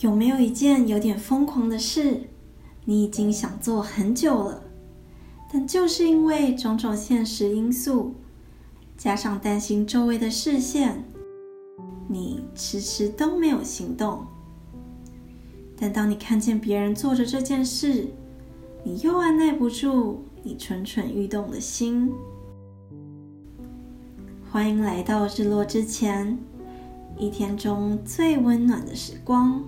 有没有一件有点疯狂的事，你已经想做很久了，但就是因为种种现实因素，加上担心周围的视线，你迟迟都没有行动？但当你看见别人做着这件事，你又按耐不住你蠢蠢欲动的心。欢迎来到日落之前，一天中最温暖的时光。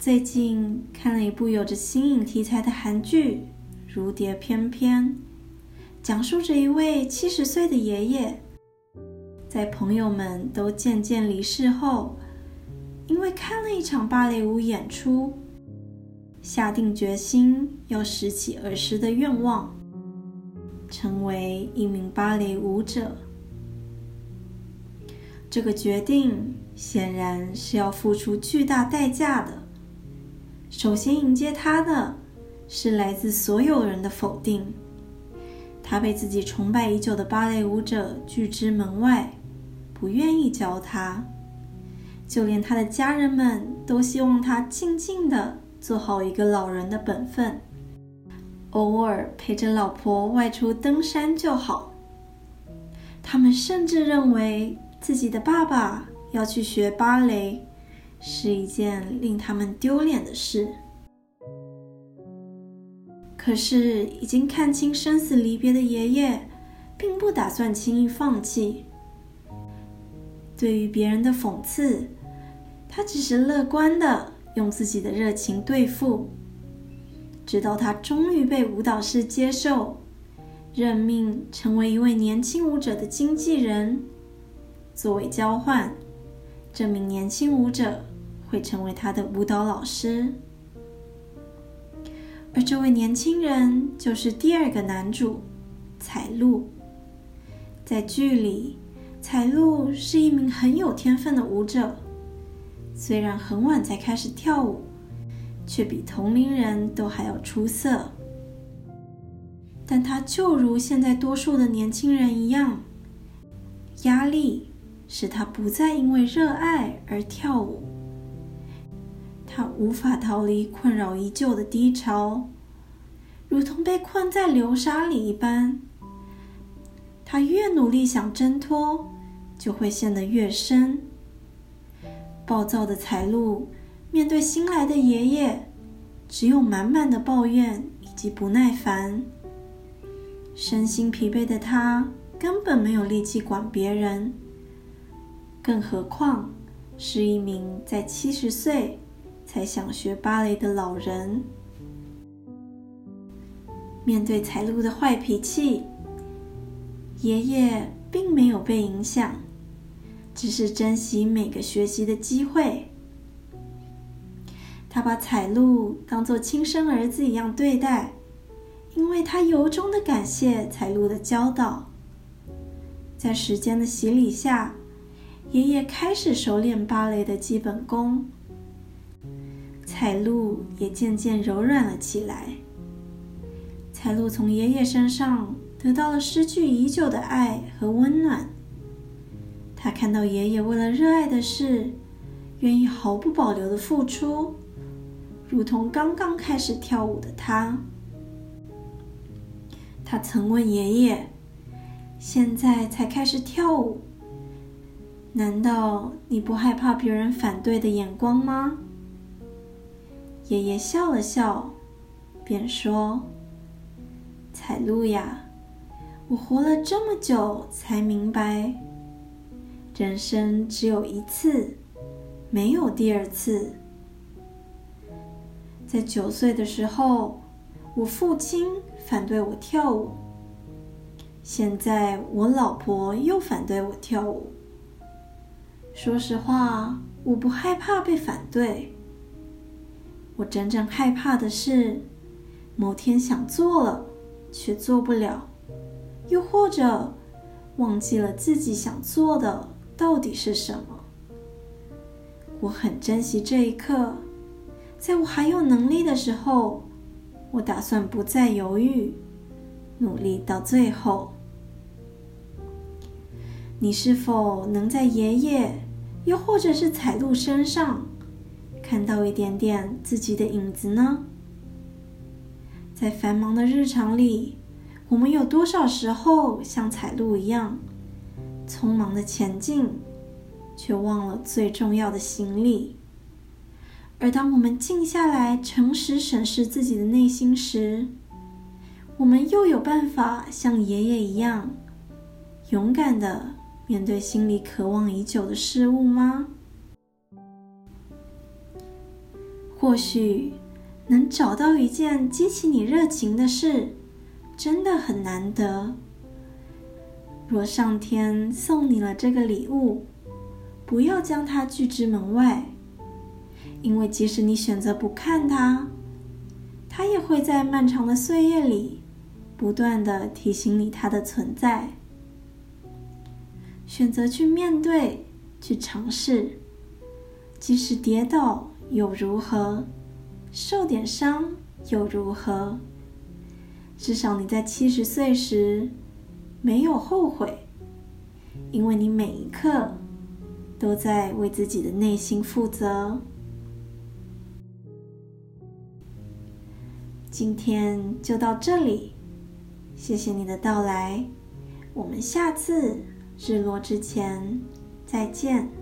最近看了一部有着新颖题材的韩剧《如蝶翩翩》，讲述着一位七十岁的爷爷，在朋友们都渐渐离世后，因为看了一场芭蕾舞演出，下定决心要拾起儿时的愿望，成为一名芭蕾舞者。这个决定显然是要付出巨大代价的。首先迎接他的是来自所有人的否定，他被自己崇拜已久的芭蕾舞者拒之门外，不愿意教他，就连他的家人们都希望他静静的做好一个老人的本分，偶尔陪着老婆外出登山就好。他们甚至认为自己的爸爸要去学芭蕾。是一件令他们丢脸的事。可是，已经看清生死离别的爷爷，并不打算轻易放弃。对于别人的讽刺，他只是乐观的用自己的热情对付，直到他终于被舞蹈室接受，任命成为一位年轻舞者的经纪人。作为交换，这名年轻舞者。会成为他的舞蹈老师，而这位年轻人就是第二个男主彩露。在剧里，彩露是一名很有天分的舞者，虽然很晚才开始跳舞，却比同龄人都还要出色。但他就如现在多数的年轻人一样，压力使他不再因为热爱而跳舞。他无法逃离困扰已久的低潮，如同被困在流沙里一般。他越努力想挣脱，就会陷得越深。暴躁的财路面对新来的爷爷，只有满满的抱怨以及不耐烦。身心疲惫的他根本没有力气管别人，更何况是一名在七十岁。才想学芭蕾的老人，面对彩露的坏脾气，爷爷并没有被影响，只是珍惜每个学习的机会。他把彩露当做亲生儿子一样对待，因为他由衷的感谢彩露的教导。在时间的洗礼下，爷爷开始熟练芭蕾的基本功。彩露也渐渐柔软了起来。彩露从爷爷身上得到了失去已久的爱和温暖。他看到爷爷为了热爱的事，愿意毫不保留的付出，如同刚刚开始跳舞的他。他曾问爷爷：“现在才开始跳舞，难道你不害怕别人反对的眼光吗？”爷爷笑了笑，便说：“彩露呀，我活了这么久，才明白，人生只有一次，没有第二次。在九岁的时候，我父亲反对我跳舞；现在我老婆又反对我跳舞。说实话，我不害怕被反对。”我真正害怕的是，某天想做了却做不了，又或者忘记了自己想做的到底是什么。我很珍惜这一刻，在我还有能力的时候，我打算不再犹豫，努力到最后。你是否能在爷爷，又或者是彩露身上？看到一点点自己的影子呢？在繁忙的日常里，我们有多少时候像彩路一样，匆忙的前进，却忘了最重要的行李？而当我们静下来，诚实审视自己的内心时，我们又有办法像爷爷一样，勇敢的面对心里渴望已久的事物吗？或许能找到一件激起你热情的事，真的很难得。若上天送你了这个礼物，不要将它拒之门外。因为即使你选择不看它，它也会在漫长的岁月里不断的提醒你它的存在。选择去面对，去尝试，即使跌倒又如何，受点伤又如何？至少你在七十岁时没有后悔，因为你每一刻都在为自己的内心负责。今天就到这里，谢谢你的到来，我们下次日落之前再见。